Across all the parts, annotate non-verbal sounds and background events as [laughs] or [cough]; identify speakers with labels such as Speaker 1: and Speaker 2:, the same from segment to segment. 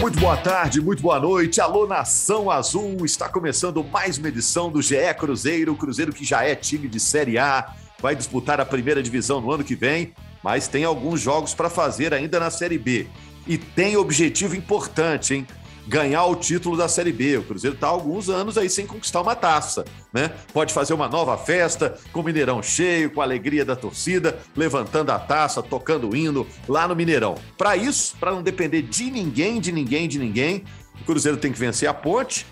Speaker 1: muito boa tarde, muito boa noite. Alô, Nação Azul, está começando mais uma edição do GE Cruzeiro, Cruzeiro que já é time de Série A, vai disputar a primeira divisão no ano que vem, mas tem alguns jogos para fazer ainda na Série B. E tem objetivo importante, hein? Ganhar o título da Série B. O Cruzeiro está há alguns anos aí sem conquistar uma taça, né? Pode fazer uma nova festa com o Mineirão cheio, com a alegria da torcida, levantando a taça, tocando o hino lá no Mineirão. Para isso, para não depender de ninguém, de ninguém, de ninguém, o Cruzeiro tem que vencer a Ponte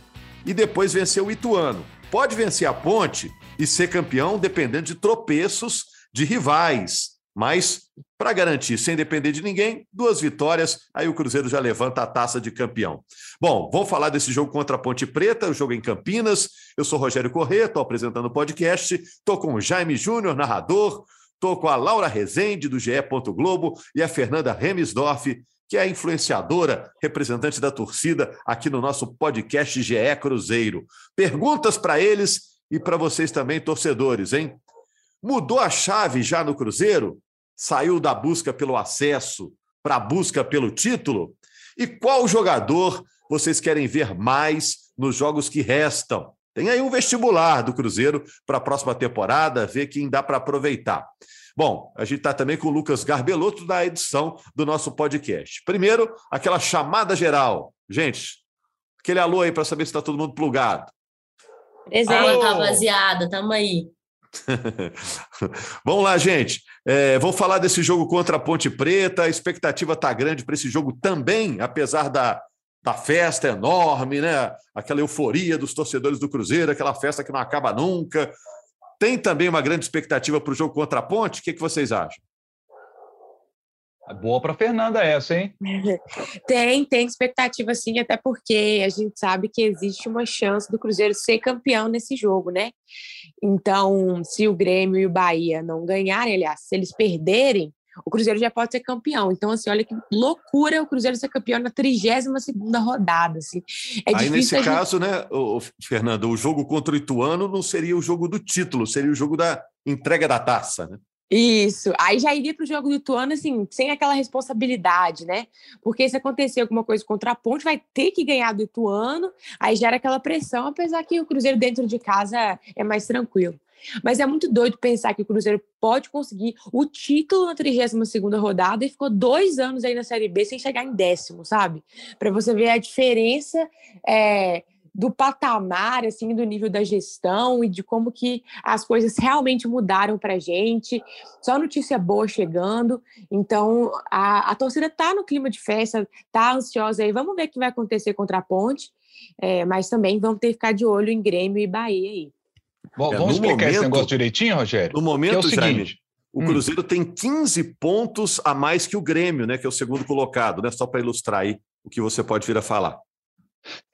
Speaker 1: e depois vencer o Ituano. Pode vencer a Ponte e ser campeão dependendo de tropeços de rivais, mas, para garantir, sem depender de ninguém, duas vitórias, aí o Cruzeiro já levanta a taça de campeão. Bom, vamos falar desse jogo contra a Ponte Preta, o jogo em Campinas. Eu sou Rogério Corrêa, estou apresentando o podcast, estou com o Jaime Júnior, narrador, estou com a Laura Rezende, do GE. Globo, e a Fernanda Remisdorf, que é a influenciadora, representante da torcida aqui no nosso podcast GE Cruzeiro. Perguntas para eles e para vocês também, torcedores, hein? Mudou a chave já no Cruzeiro? Saiu da busca pelo acesso para a busca pelo título? E qual jogador vocês querem ver mais nos jogos que restam? Tem aí um vestibular do Cruzeiro para a próxima temporada, ver quem dá para aproveitar. Bom, a gente está também com o Lucas Garbelotto na edição do nosso podcast. Primeiro, aquela chamada geral. Gente, aquele alô aí para saber se está todo mundo plugado.
Speaker 2: Presente, rapaziada, tamo aí. [laughs]
Speaker 1: Vamos lá, gente. É, falar desse jogo contra a Ponte Preta. A expectativa está grande para esse jogo também, apesar da, da festa enorme, né? Aquela euforia dos torcedores do Cruzeiro, aquela festa que não acaba nunca. Tem também uma grande expectativa para o jogo contra a Ponte? O que, que vocês acham?
Speaker 3: Boa para Fernanda essa, hein? [laughs]
Speaker 4: tem, tem expectativa sim, até porque a gente sabe que existe uma chance do Cruzeiro ser campeão nesse jogo, né? Então, se o Grêmio e o Bahia não ganharem, aliás, se eles perderem, o Cruzeiro já pode ser campeão. Então, assim, olha que loucura o Cruzeiro ser campeão na 32 segunda rodada, assim.
Speaker 1: É Aí, nesse gente... caso, né, o, Fernando, o jogo contra o Ituano não seria o jogo do título, seria o jogo da entrega da taça, né?
Speaker 4: Isso. Aí já iria para o jogo do Ituano, assim, sem aquela responsabilidade, né? Porque se acontecer alguma coisa contra a Ponte, vai ter que ganhar do Ituano, aí gera aquela pressão, apesar que o Cruzeiro dentro de casa é mais tranquilo. Mas é muito doido pensar que o Cruzeiro pode conseguir o título na 32 rodada e ficou dois anos aí na Série B sem chegar em décimo, sabe? Para você ver a diferença é, do patamar, assim, do nível da gestão e de como que as coisas realmente mudaram para a gente. Só notícia boa chegando. Então, a, a torcida está no clima de festa, está ansiosa aí. Vamos ver o que vai acontecer contra a Ponte. É, mas também vamos ter que ficar de olho em Grêmio e Bahia aí.
Speaker 3: Bom, é, vamos explicar momento, esse negócio direitinho, Rogério?
Speaker 1: No momento, é o seguinte, Jaime, o hum. Cruzeiro tem 15 pontos a mais que o Grêmio, né? Que é o segundo colocado, né? Só para ilustrar aí o que você pode vir a falar.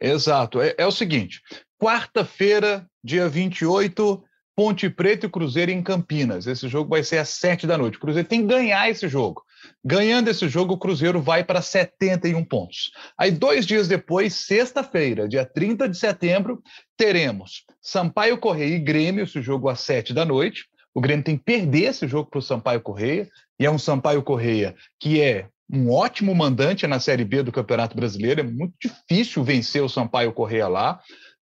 Speaker 3: Exato. É, é o seguinte: quarta-feira, dia 28, Ponte Preta e Cruzeiro em Campinas. Esse jogo vai ser às sete da noite. O Cruzeiro tem que ganhar esse jogo. Ganhando esse jogo, o Cruzeiro vai para 71 pontos. Aí, dois dias depois, sexta-feira, dia 30 de setembro, teremos Sampaio Correia e Grêmio, esse jogo às sete da noite. O Grêmio tem que perder esse jogo para o Sampaio Correia, e é um Sampaio Correia que é um ótimo mandante na Série B do Campeonato Brasileiro. É muito difícil vencer o Sampaio Correia lá.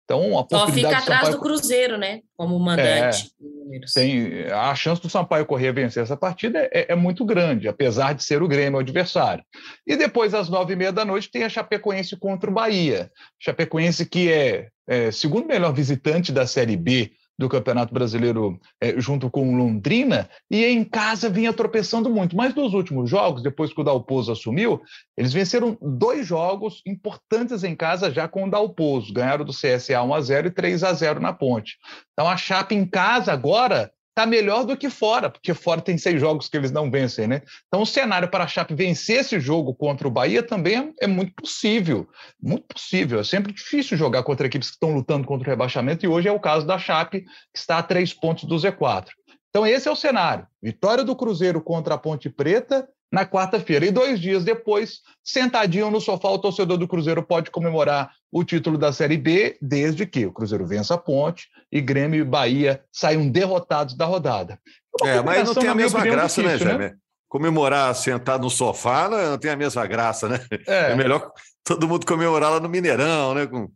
Speaker 3: Então, a
Speaker 2: Só fica atrás Sampaio... do Cruzeiro, né? Como mandante.
Speaker 3: É, tem, a chance do Sampaio Correia vencer essa partida é, é, muito grande, apesar de ser o Grêmio o adversário. E depois, às nove e meia da noite, tem a Chapecoense contra o Bahia. Chapecoense que é, é segundo melhor visitante da Série B do Campeonato Brasileiro é, junto com Londrina, e em casa vinha tropeçando muito. Mas nos últimos jogos, depois que o Dalpozo assumiu, eles venceram dois jogos importantes em casa já com o Dalpozo. Ganharam do CSA 1 a 0 e 3 a 0 na Ponte. Então a Chape em casa agora está melhor do que fora, porque fora tem seis jogos que eles não vencem, né? Então o cenário para a Chape vencer esse jogo contra o Bahia também é, muito possível, muito possível. É sempre difícil jogar contra equipes que estão lutando contra o rebaixamento e hoje é o caso da Chape, que está a três pontos do Z4. Então esse é o cenário. Vitória do Cruzeiro contra a Ponte Preta na quarta-feira. E dois dias depois, sentadinho no sofá, o torcedor do Cruzeiro pode comemorar o título da Série B, desde que o Cruzeiro vença a ponte e Grêmio e Bahia saiam derrotados da rodada.
Speaker 1: É, mas não tem a mesma graça, né, difícil, né, Jaime? comemorar sentado no sofá não tem a mesma graça, né? É, é melhor todo mundo comemorar lá no Mineirão, né? Com...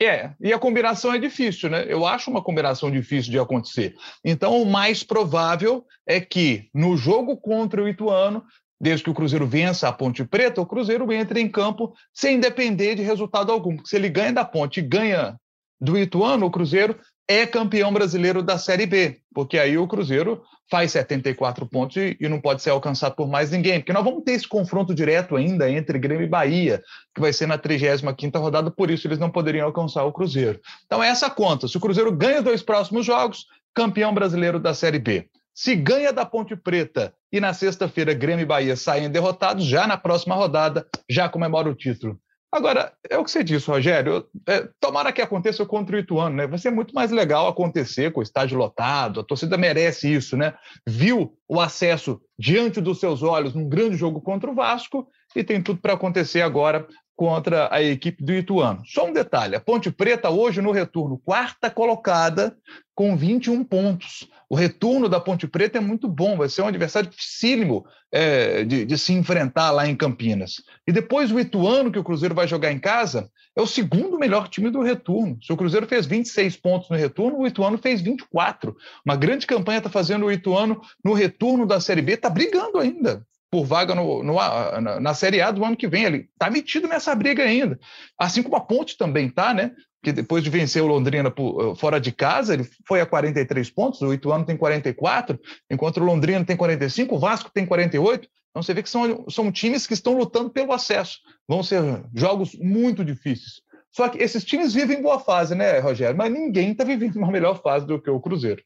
Speaker 3: É, e a combinação é difícil, né? Eu acho uma combinação difícil de acontecer. Então, o mais provável é que no jogo contra o Ituano, desde que o Cruzeiro vença a Ponte Preta, o Cruzeiro entre em campo sem depender de resultado algum. Porque se ele ganha da Ponte e ganha do Ituano, o Cruzeiro é campeão brasileiro da Série B, porque aí o Cruzeiro faz 74 pontos e, e, não pode ser alcançado por mais ninguém, porque nós vamos ter esse confronto direto ainda entre Grêmio e Bahia, que vai ser na 35ª rodada, por isso eles não poderiam alcançar o Cruzeiro. Então é essa conta, se o Cruzeiro ganha dois próximos jogos, campeão brasileiro da Série B. Se ganha da Ponte Preta e na sexta-feira Grêmio e Bahia saem derrotados, já na próxima rodada já comemora o título. Agora, é o que você disse, Rogério. É, tomara que aconteça contra o Ituano, né? Vai ser muito mais legal acontecer com o estádio lotado, a torcida merece isso, né? Viu o acesso diante dos seus olhos num grande jogo contra o Vasco e tem tudo para acontecer agora contra a equipe do Ituano. Só um detalhe: a Ponte Preta hoje no retorno, quarta colocada, com 21 pontos. O retorno da Ponte Preta é muito bom, vai ser um adversário dificílimo é, de, de, se enfrentar lá em Campinas. E depois o Ituano, que o Cruzeiro vai jogar em casa, é o segundo melhor time do retorno. Se o Cruzeiro fez 26 pontos no retorno, o Ituano fez 24. Uma grande campanha está fazendo o Ituano no retorno da Série B, está brigando ainda por vaga no, no, na, na Série A do ano que vem. Ele está metido nessa briga ainda. Assim como a Ponte também está, né? Que depois de vencer o Londrina por, eh, fora de casa, ele foi a 43 pontos, o Ituano tem 44, enquanto o Londrina tem 45, o Vasco tem 48. Então você vê que são, são times que estão lutando pelo acesso. Vão ser jogos muito difíceis. Só que esses times vivem boa fase, né, Rogério? Mas ninguém está vivendo uma melhor fase do que o Cruzeiro.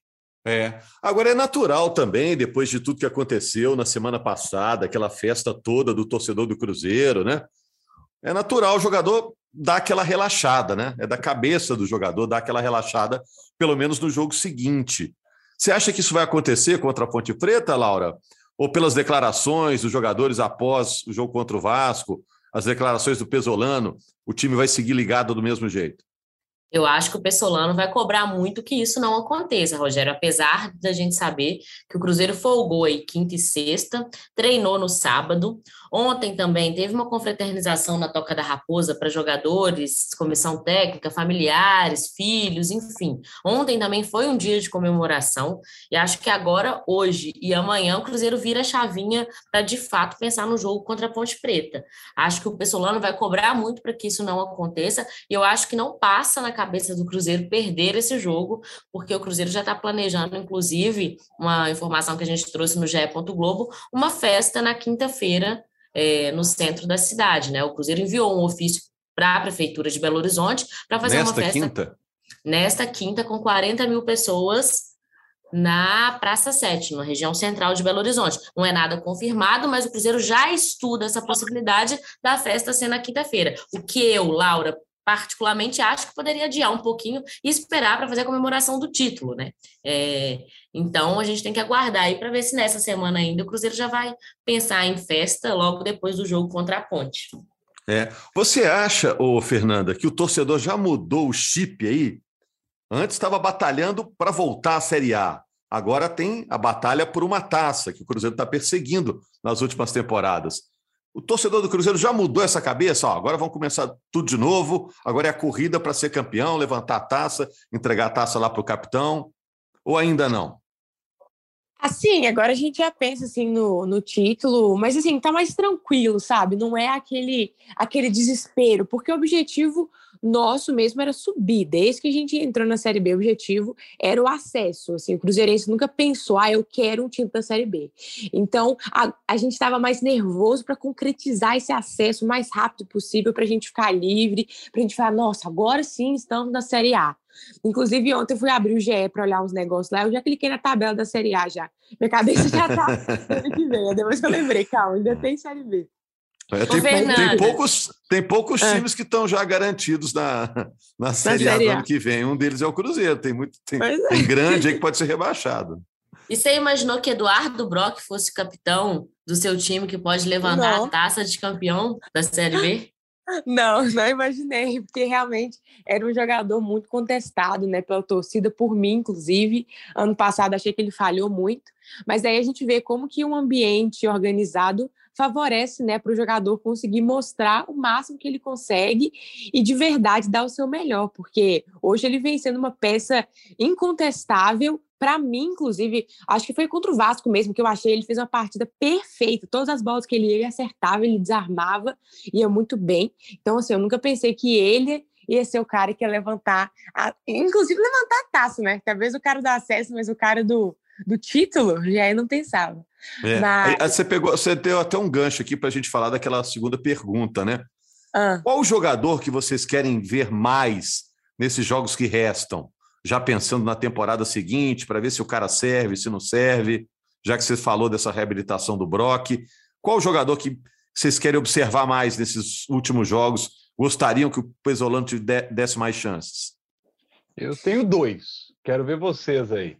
Speaker 1: É. Agora é natural também, depois de tudo que aconteceu na semana passada, aquela festa toda do torcedor do Cruzeiro, né? É natural o jogador dar aquela relaxada, né? É da cabeça do jogador dar aquela relaxada, pelo menos no jogo seguinte. Você acha que isso vai acontecer contra a Ponte Preta, Laura? Ou pelas declarações dos jogadores após o jogo contra o Vasco, as declarações do Pesolano, o time vai seguir ligado do mesmo jeito?
Speaker 2: Eu acho que o Pessolano vai cobrar muito que isso não aconteça, Rogério, apesar da gente saber que o Cruzeiro folgou aí quinta e sexta, treinou no sábado. Ontem também teve uma confraternização na Toca da Raposa para jogadores, comissão técnica, familiares, filhos, enfim. Ontem também foi um dia de comemoração e acho que agora, hoje e amanhã, o Cruzeiro vira a chavinha para de fato pensar no jogo contra a Ponte Preta. Acho que o Pessolano vai cobrar muito para que isso não aconteça e eu acho que não passa na cabeça do Cruzeiro perder esse jogo, porque o Cruzeiro já está planejando, inclusive, uma informação que a gente trouxe no GE. Globo, uma festa na quinta-feira é, no centro da cidade. Né? O Cruzeiro enviou um ofício para a Prefeitura de Belo Horizonte para fazer
Speaker 1: nesta
Speaker 2: uma festa.
Speaker 1: Quinta?
Speaker 2: Nesta quinta, com 40 mil pessoas na Praça 7, na região central de Belo Horizonte. Não é nada confirmado, mas o Cruzeiro já estuda essa possibilidade da festa ser na quinta-feira. O que eu, Laura, particularmente acho que poderia adiar um pouquinho e esperar para fazer a comemoração do título, né? É, então a gente tem que aguardar aí para ver se nessa semana ainda o Cruzeiro já vai pensar em festa logo depois do jogo contra a Ponte.
Speaker 1: É. Você acha, ô Fernanda, que o torcedor já mudou o chip aí? Antes estava batalhando para voltar à Série A. Agora tem a batalha por uma taça que o Cruzeiro está perseguindo nas últimas temporadas. O torcedor do Cruzeiro já mudou essa cabeça? Ó, agora vamos começar tudo de novo. Agora é a corrida para ser campeão, levantar a taça, entregar a taça lá para o capitão. Ou ainda não?
Speaker 4: Assim, agora a gente já pensa assim no, no título, mas assim, tá mais tranquilo, sabe? Não é aquele aquele desespero, porque o objetivo nosso mesmo era subir. Desde que a gente entrou na Série B, o objetivo era o acesso. Assim, o Cruzeirense nunca pensou, ah, eu quero um time da Série B. Então, a, a gente estava mais nervoso para concretizar esse acesso o mais rápido possível, para a gente ficar livre, para a gente falar, nossa, agora sim estamos na Série A. Inclusive, ontem eu fui abrir o GE para olhar uns negócios lá, eu já cliquei na tabela da Série A já. Minha cabeça já tá ano que vem. Depois que eu lembrei, calma, ainda tem Série B.
Speaker 1: É, tem, tem, poucos, tem poucos é. times que estão já garantidos na, na Série A do ano que vem. Um deles é o Cruzeiro. Tem muito tem, é. tem grande aí que pode ser rebaixado.
Speaker 2: E você imaginou que Eduardo Brock fosse capitão do seu time que pode levantar Não. a taça de campeão da Série B? [laughs]
Speaker 4: Não, não imaginei, porque realmente era um jogador muito contestado, né, pela torcida, por mim, inclusive. Ano passado achei que ele falhou muito, mas daí a gente vê como que um ambiente organizado favorece, né, para o jogador conseguir mostrar o máximo que ele consegue e de verdade dar o seu melhor, porque hoje ele vem sendo uma peça incontestável para mim, inclusive, acho que foi contra o Vasco mesmo que eu achei ele fez uma partida perfeita. Todas as bolas que ele ia, acertava, ele desarmava, ia muito bem. Então, assim, eu nunca pensei que ele ia ser o cara que ia levantar, a... inclusive levantar a taça, né? Talvez o cara do acesso, mas o cara do, do título, já aí não pensava.
Speaker 1: É. Mas... Você pegou, você deu até um gancho aqui para a gente falar daquela segunda pergunta, né? Ah. Qual o jogador que vocês querem ver mais nesses jogos que restam? já pensando na temporada seguinte, para ver se o cara serve, se não serve, já que você falou dessa reabilitação do Brock. Qual o jogador que vocês querem observar mais nesses últimos jogos? Gostariam que o Pesolano te desse mais chances?
Speaker 3: Eu tenho dois. Quero ver vocês aí.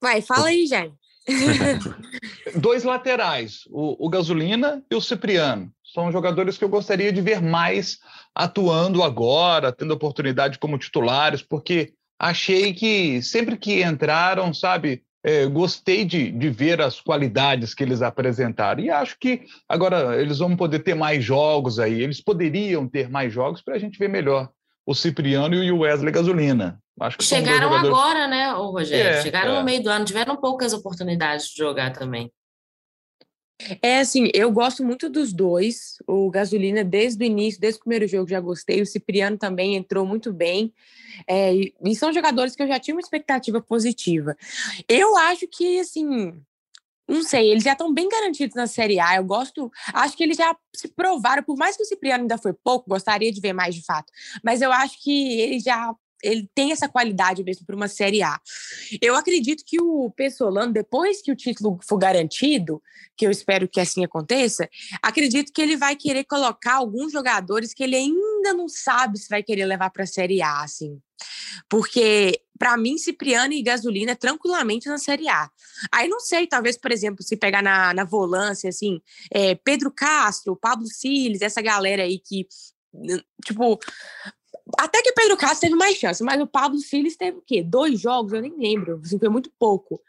Speaker 4: Vai, fala aí, Jair. [laughs]
Speaker 3: Dois laterais, o, o, Gasolina e o Cipriano. São jogadores que eu gostaria de ver mais atuando agora, tendo oportunidade como titulares, porque achei que sempre que entraram, sabe, é, gostei de, de ver as qualidades que eles apresentaram. E acho que agora eles vão poder ter mais jogos aí, eles poderiam ter mais jogos para a gente ver melhor o Cipriano e o Wesley Gasolina.
Speaker 2: Acho que Chegaram agora, né, o Rogério? É, Chegaram é. no meio do ano, tiveram poucas oportunidades de jogar também.
Speaker 4: É assim, eu gosto muito dos dois. O Gasolina, desde o início, desde o primeiro jogo, já gostei. O Cipriano também entrou muito bem. É, e são jogadores que eu já tinha uma expectativa positiva. Eu acho que, assim, não sei, eles já estão bem garantidos na Série A. Eu gosto, acho que eles já se provaram, por mais que o Cipriano ainda foi pouco, gostaria de ver mais de fato. Mas eu acho que eles já ele tem essa qualidade mesmo para uma Série A. Eu acredito que o Pessolano, depois que o título for garantido, que eu espero que assim aconteça, acredito que ele vai querer colocar alguns jogadores que ele ainda não sabe se vai querer levar para a Série A, assim. Porque, para mim, Cipriano e Gasolina é tranquilamente na Série A. Aí não sei, talvez, por exemplo, se pegar na, na volância, assim, é, Pedro Castro, Pablo Siles, essa galera aí que tipo, que o Pedro Castro teve mais chance, mas o Pablo Siles teve o quê? Dois jogos? Eu nem lembro. Assim, foi muito pouco.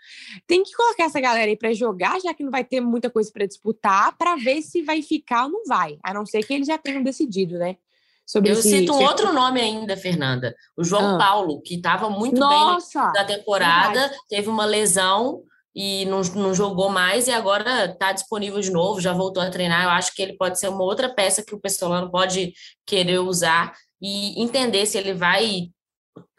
Speaker 4: Tem que colocar essa galera aí para jogar, já que não vai ter muita coisa para disputar, para ver se vai ficar ou não vai. A não ser que eles já tenham decidido, né?
Speaker 2: Sobre Eu esse... cito um outro nome ainda, Fernanda. O João ah. Paulo, que estava muito Nossa, bem da temporada, verdade. teve uma lesão e não, não jogou mais e agora está disponível de novo, já voltou a treinar. Eu acho que ele pode ser uma outra peça que o Pessolano pode querer usar e entender se ele vai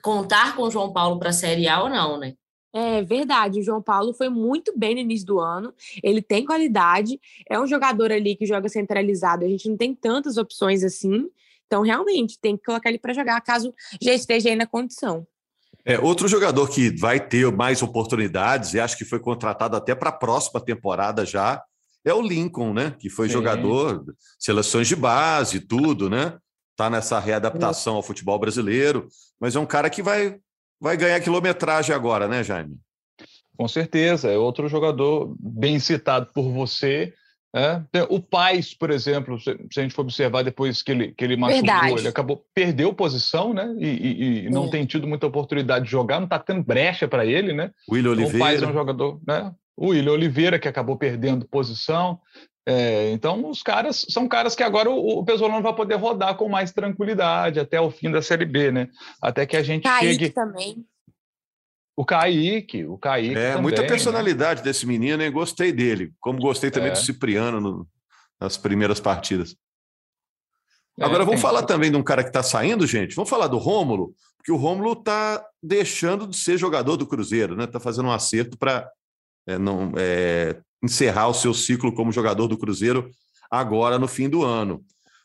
Speaker 2: contar com o João Paulo para a Série A ou não, né?
Speaker 4: É verdade, o João Paulo foi muito bem no início do ano, ele tem qualidade, é um jogador ali que joga centralizado, a gente não tem tantas opções assim, então realmente tem que colocar ele para jogar caso já esteja aí na condição.
Speaker 1: É, outro jogador que vai ter mais oportunidades, e acho que foi contratado até para a próxima temporada já, é o Lincoln, né? Que foi Sim. jogador, seleções de base, tudo, né? Está nessa readaptação ao futebol brasileiro, mas é um cara que vai, vai ganhar quilometragem agora, né, Jaime?
Speaker 3: Com certeza, é outro jogador bem citado por você. É. O Paz, por exemplo, se a gente for observar depois que ele, que ele machucou, Verdade. ele acabou perdeu posição, né? E, e, e não é. tem tido muita oportunidade de jogar, não está tendo brecha para ele, né?
Speaker 1: O William Oliveira.
Speaker 3: Então, o Paz é um jogador, né? O William Oliveira, que acabou perdendo posição. É, então, os caras são caras que agora o, o Pesolano vai poder rodar com mais tranquilidade até o fim da Série B, né? Até que a gente Kaique chegue.
Speaker 4: também.
Speaker 3: O Kaique, o Kaique.
Speaker 1: É,
Speaker 3: também,
Speaker 1: muita né? personalidade né? desse menino, e gostei dele. Como gostei também é. do Cipriano no, nas primeiras partidas. É, agora, vamos falar também de um cara que está saindo, gente. Vamos falar do Rômulo, porque o Rômulo está deixando de ser jogador do Cruzeiro, né? Está fazendo um acerto para é, não é, encerrar o seu ciclo como jogador do Cruzeiro agora no fim do ano.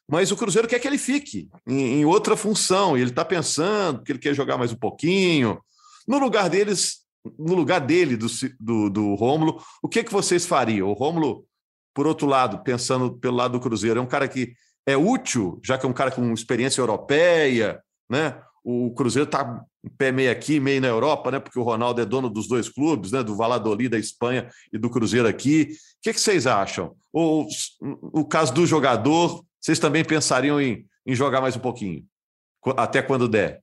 Speaker 1: Mas o Cruzeiro quer que ele fique em, em outra função, e ele está pensando que ele quer jogar mais um pouquinho. No lugar deles, no lugar dele, do, do, do Rômulo, o que, que vocês fariam? O Rômulo, por outro lado, pensando pelo lado do Cruzeiro, é um cara que é útil, já que é um cara com experiência europeia, né? O Cruzeiro está pé meio aqui, meio na Europa, né? Porque o Ronaldo é dono dos dois clubes, né? Do Valladolid da Espanha e do Cruzeiro aqui. O que, que vocês acham? Ou o caso do jogador, vocês também pensariam em, em jogar mais um pouquinho? Até quando der?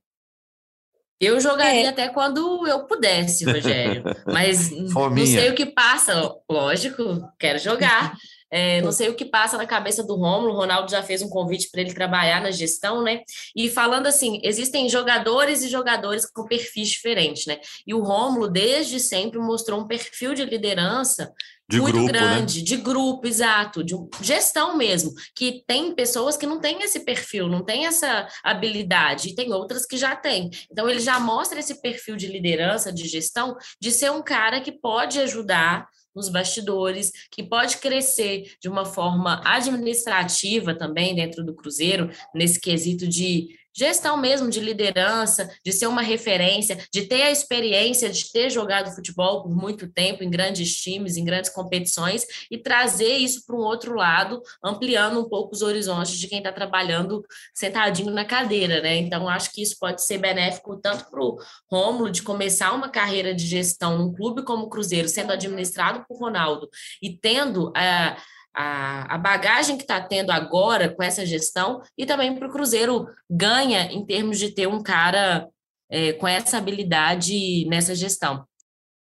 Speaker 2: Eu jogaria é. até quando eu pudesse, Rogério. [laughs] Mas Fominha. não sei o que passa. Lógico, quero jogar. É, não sei o que passa na cabeça do Romulo. O Ronaldo já fez um convite para ele trabalhar na gestão, né? E falando assim, existem jogadores e jogadores com perfis diferentes, né? E o Romulo, desde sempre, mostrou um perfil de liderança de muito grupo, né? grande, né? de grupo, exato, de gestão mesmo, que tem pessoas que não têm esse perfil, não têm essa habilidade, e tem outras que já têm. Então, ele já mostra esse perfil de liderança, de gestão, de ser um cara que pode ajudar nos bastidores, que pode crescer de uma forma administrativa também dentro do Cruzeiro, nesse quesito de gestão mesmo de liderança, de ser uma referência, de ter a experiência de ter jogado futebol por muito tempo em grandes times, em grandes competições e trazer isso para um outro lado, ampliando um pouco os horizontes de quem está trabalhando sentadinho na cadeira, né? Então acho que isso pode ser benéfico tanto para o Rômulo de começar uma carreira de gestão num clube como o Cruzeiro, sendo administrado por Ronaldo e tendo a uh, a, a bagagem que está tendo agora com essa gestão e também para o Cruzeiro ganha em termos de ter um cara é, com essa habilidade nessa gestão.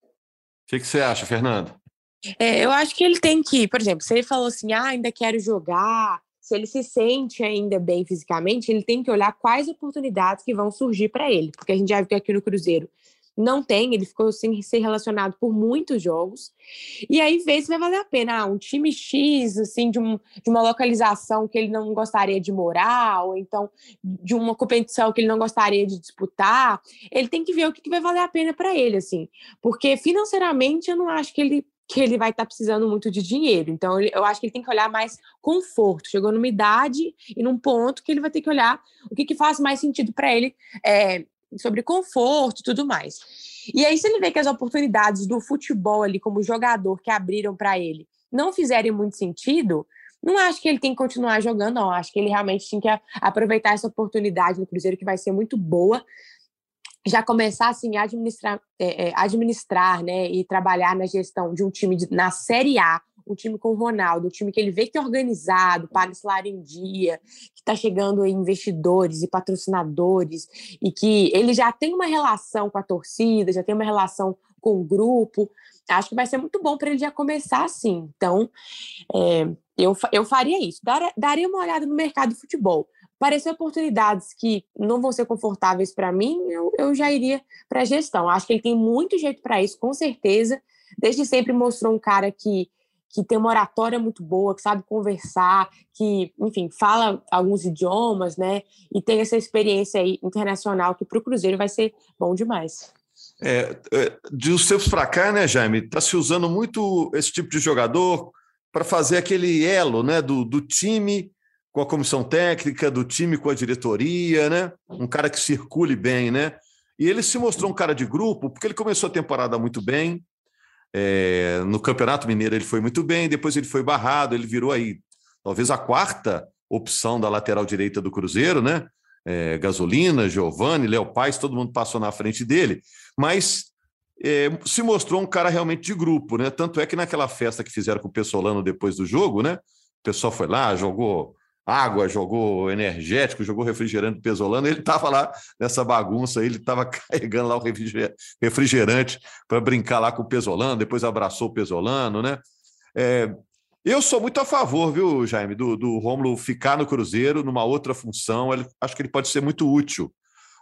Speaker 2: O
Speaker 1: que, que você acha, Fernando?
Speaker 4: É, eu acho que ele tem que, por exemplo, se ele falou assim, ah, ainda quero jogar, se ele se sente ainda bem fisicamente, ele tem que olhar quais oportunidades que vão surgir para ele, porque a gente já viu que aqui no Cruzeiro não tem, ele ficou sem ser relacionado por muitos jogos. E aí vê se vai valer a pena. Ah, um time X, assim, de, um, de uma localização que ele não gostaria de morar, ou então de uma competição que ele não gostaria de disputar. Ele tem que ver o que, que vai valer a pena para ele, assim. Porque financeiramente eu não acho que ele que ele vai estar tá precisando muito de dinheiro. Então, eu acho que ele tem que olhar mais conforto. Chegou numa idade e num ponto que ele vai ter que olhar o que, que faz mais sentido para ele é, sobre conforto e tudo mais. E aí, se ele vê que as oportunidades do futebol ali, como jogador, que abriram para ele, não fizerem muito sentido, não acho que ele tem que continuar jogando, não. Acho que ele realmente tinha que aproveitar essa oportunidade no Cruzeiro, que vai ser muito boa. Já começar assim, a administrar, é, é, administrar né, e trabalhar na gestão de um time de, na Série A, um time com o Ronaldo, um time que ele vê que é organizado, paga salário em dia, que está chegando investidores e patrocinadores, e que ele já tem uma relação com a torcida, já tem uma relação com o grupo. Acho que vai ser muito bom para ele já começar assim. Então, é, eu, eu faria isso. Dar, daria uma olhada no mercado de futebol. Parecer oportunidades que não vão ser confortáveis para mim, eu, eu já iria para a gestão. Acho que ele tem muito jeito para isso, com certeza. Desde sempre mostrou um cara que que tem uma oratória muito boa, que sabe conversar, que, enfim, fala alguns idiomas, né? E tem essa experiência aí internacional que para o Cruzeiro vai ser bom demais.
Speaker 1: É, é de os tempos para cá, né, Jaime, está se usando muito esse tipo de jogador para fazer aquele elo, né, do, do time com a comissão técnica, do time com a diretoria, né? Um cara que circule bem, né? E ele se mostrou um cara de grupo, porque ele começou a temporada muito bem, é, no Campeonato Mineiro ele foi muito bem, depois ele foi barrado, ele virou aí talvez a quarta opção da lateral direita do Cruzeiro, né? É, Gasolina, Giovanni, Léo Paz, todo mundo passou na frente dele, mas é, se mostrou um cara realmente de grupo, né? Tanto é que naquela festa que fizeram com o Pessolano depois do jogo, né? O pessoal foi lá, jogou água, jogou energético, jogou refrigerante pesolano, ele estava lá nessa bagunça, ele estava [laughs] carregando lá o refrigerante para brincar lá com o pesolano, depois abraçou o pesolano, né? É, eu sou muito a favor, viu, Jaime, do, do Rômulo ficar no Cruzeiro numa outra função, ele, acho que ele pode ser muito útil.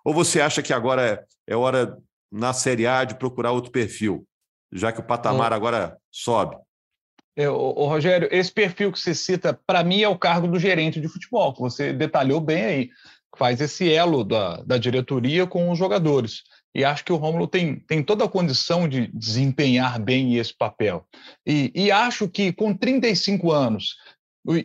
Speaker 1: Ou você acha que agora é, é hora, na Série A, de procurar outro perfil, já que o patamar agora sobe?
Speaker 3: É, o, Rogério, esse perfil que você cita, para mim, é o cargo do gerente de futebol, que você detalhou bem aí, faz esse elo da, da diretoria com os jogadores. E acho que o Rômulo tem, tem toda a condição de desempenhar bem esse papel. E, e acho que com 35 anos,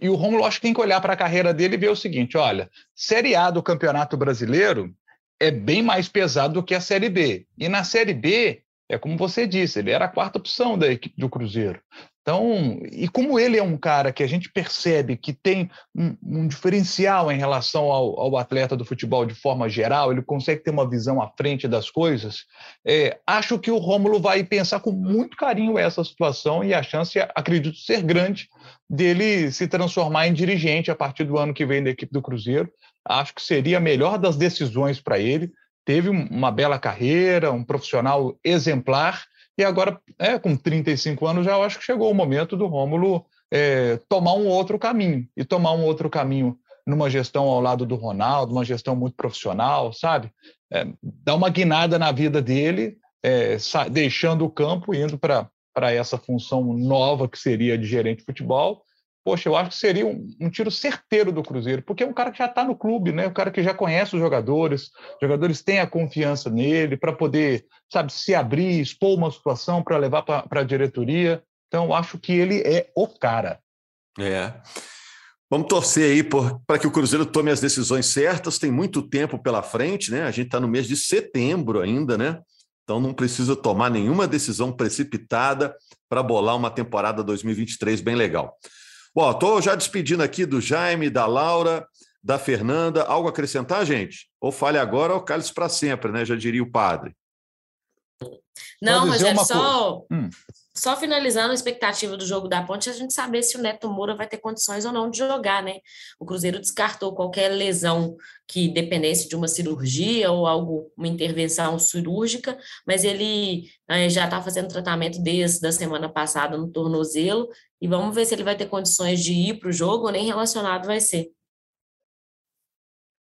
Speaker 3: e o Rômulo acho que tem que olhar para a carreira dele e ver o seguinte: olha, Série A do Campeonato Brasileiro é bem mais pesado do que a Série B. E na Série B, é como você disse, ele era a quarta opção da equipe do Cruzeiro. Então, e como ele é um cara que a gente percebe que tem um, um diferencial em relação ao, ao, atleta do futebol de forma geral, ele consegue ter uma visão à frente das coisas, é, acho que o Rômulo vai pensar com muito carinho essa situação e a chance, acredito, ser grande dele se transformar em dirigente a partir do ano que vem da equipe do Cruzeiro. Acho que seria a melhor das decisões para ele. Teve uma bela carreira, um profissional exemplar e agora, é, com 35 anos, já eu acho que chegou o momento do Rômulo é, tomar um outro caminho. E tomar um outro caminho numa gestão ao lado do Ronaldo, uma gestão muito profissional, sabe? É, dar uma guinada na vida dele, é, deixando o campo, indo para essa função nova que seria de gerente de futebol poxa, eu acho que seria um, um, tiro certeiro do Cruzeiro, porque é um cara que já está no clube, né? Um cara que já conhece os jogadores, os jogadores têm a confiança nele para poder, sabe, se abrir, expor uma situação para levar para a diretoria. Então, acho que ele é o cara.
Speaker 1: É. Vamos torcer aí para que o Cruzeiro tome as decisões certas. Tem muito tempo pela frente, né? A gente está no mês de setembro ainda, né? Então não precisa tomar nenhuma decisão precipitada para bolar uma temporada 2023 bem legal. Bom, estou já despedindo aqui do Jaime, da Laura, da Fernanda. Algo a acrescentar, gente? Ou fale agora ou cale-se para sempre, né? Já diria o padre.
Speaker 2: Não, Rogério, só, hum. só finalizando a expectativa do jogo da Ponte, a gente saber se o Neto Moura vai ter condições ou não de jogar, né? O Cruzeiro descartou qualquer lesão que dependesse de uma cirurgia ou algo, uma intervenção cirúrgica, mas ele eh, já está fazendo tratamento desde a semana passada no tornozelo, e vamos ver se ele vai ter condições de ir para o jogo ou nem relacionado vai ser.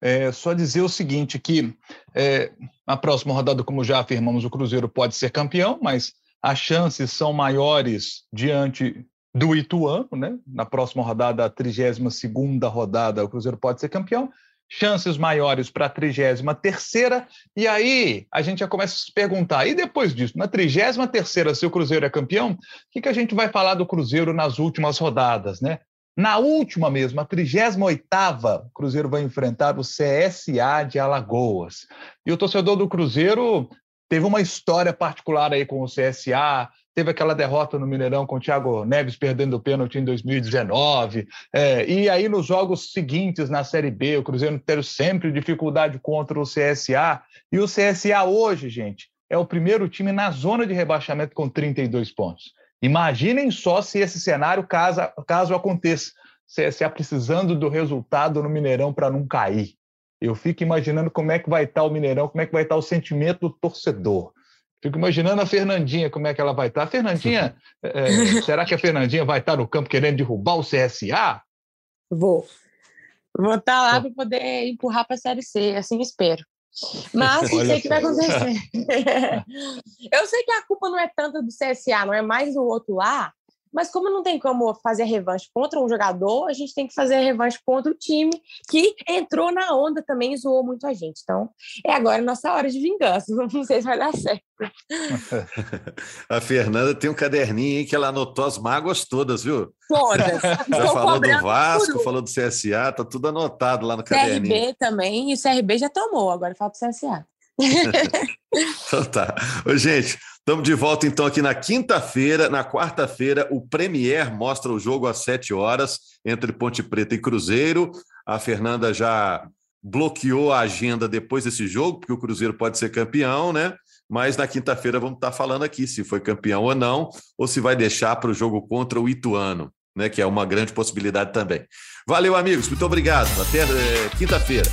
Speaker 3: É, só dizer o seguinte, que é, na próxima rodada, como já afirmamos, o Cruzeiro pode ser campeão, mas as chances são maiores diante do Ituano, né? Na próxima rodada, a 32ª rodada, o Cruzeiro pode ser campeão. Chances maiores para a 33ª. E aí, a gente já começa a se perguntar, e depois disso, na 33ª, se o Cruzeiro é campeão, o que, que a gente vai falar do Cruzeiro nas últimas rodadas, né? Na última mesmo, a 38ª, o Cruzeiro vai enfrentar o CSA de Alagoas. E o torcedor do Cruzeiro teve uma história particular aí com o CSA, teve aquela derrota no Mineirão com o Thiago Neves perdendo o pênalti em 2019. É, e aí, nos jogos seguintes na Série B, o Cruzeiro teve sempre dificuldade contra o CSA. E o CSA hoje, gente, é o primeiro time na zona de rebaixamento com 32 pontos. Imaginem só se esse cenário, caso, caso aconteça, CSA precisando do resultado no Mineirão para não cair. Eu fico imaginando como é que vai estar tá o Mineirão, como é que vai estar tá o sentimento do torcedor. Fico imaginando a Fernandinha, como é que ela vai estar. Tá. A Fernandinha, [laughs] é, será que a Fernandinha vai estar no campo querendo derrubar o CSA?
Speaker 4: Vou. Vou estar lá para poder empurrar para a Série C, assim espero. Mas não sei o que vai acontecer. [laughs] eu sei que a culpa não é tanto do CSA, não é mais do outro lá, mas como não tem como fazer revanche contra um jogador, a gente tem que fazer revanche contra o time que entrou na onda também e zoou muito a gente. Então, é agora a nossa hora de vingança. [laughs] Não sei se vai dar certo. [laughs]
Speaker 1: a Fernanda tem um caderninho aí que ela anotou as mágoas todas, viu?
Speaker 4: Todas. [laughs]
Speaker 1: Já falou do Vasco, falou do CSA, tá tudo anotado lá no caderninho.
Speaker 4: CRB também, e o CRB já tomou, agora falta o CSA.
Speaker 1: então tá. Ô, gente, Estamos de volta então aqui na quinta-feira. Na quarta-feira, o Premier mostra o jogo às sete horas entre Ponte Preta e Cruzeiro. A Fernanda já bloqueou a agenda depois desse jogo, porque o Cruzeiro pode ser campeão, né? Mas na quinta-feira vamos estar falando aqui se foi campeão ou não, ou se vai deixar para o jogo contra o Ituano, né? Que é uma grande possibilidade também. Valeu, amigos. Muito obrigado. Até é, quinta-feira.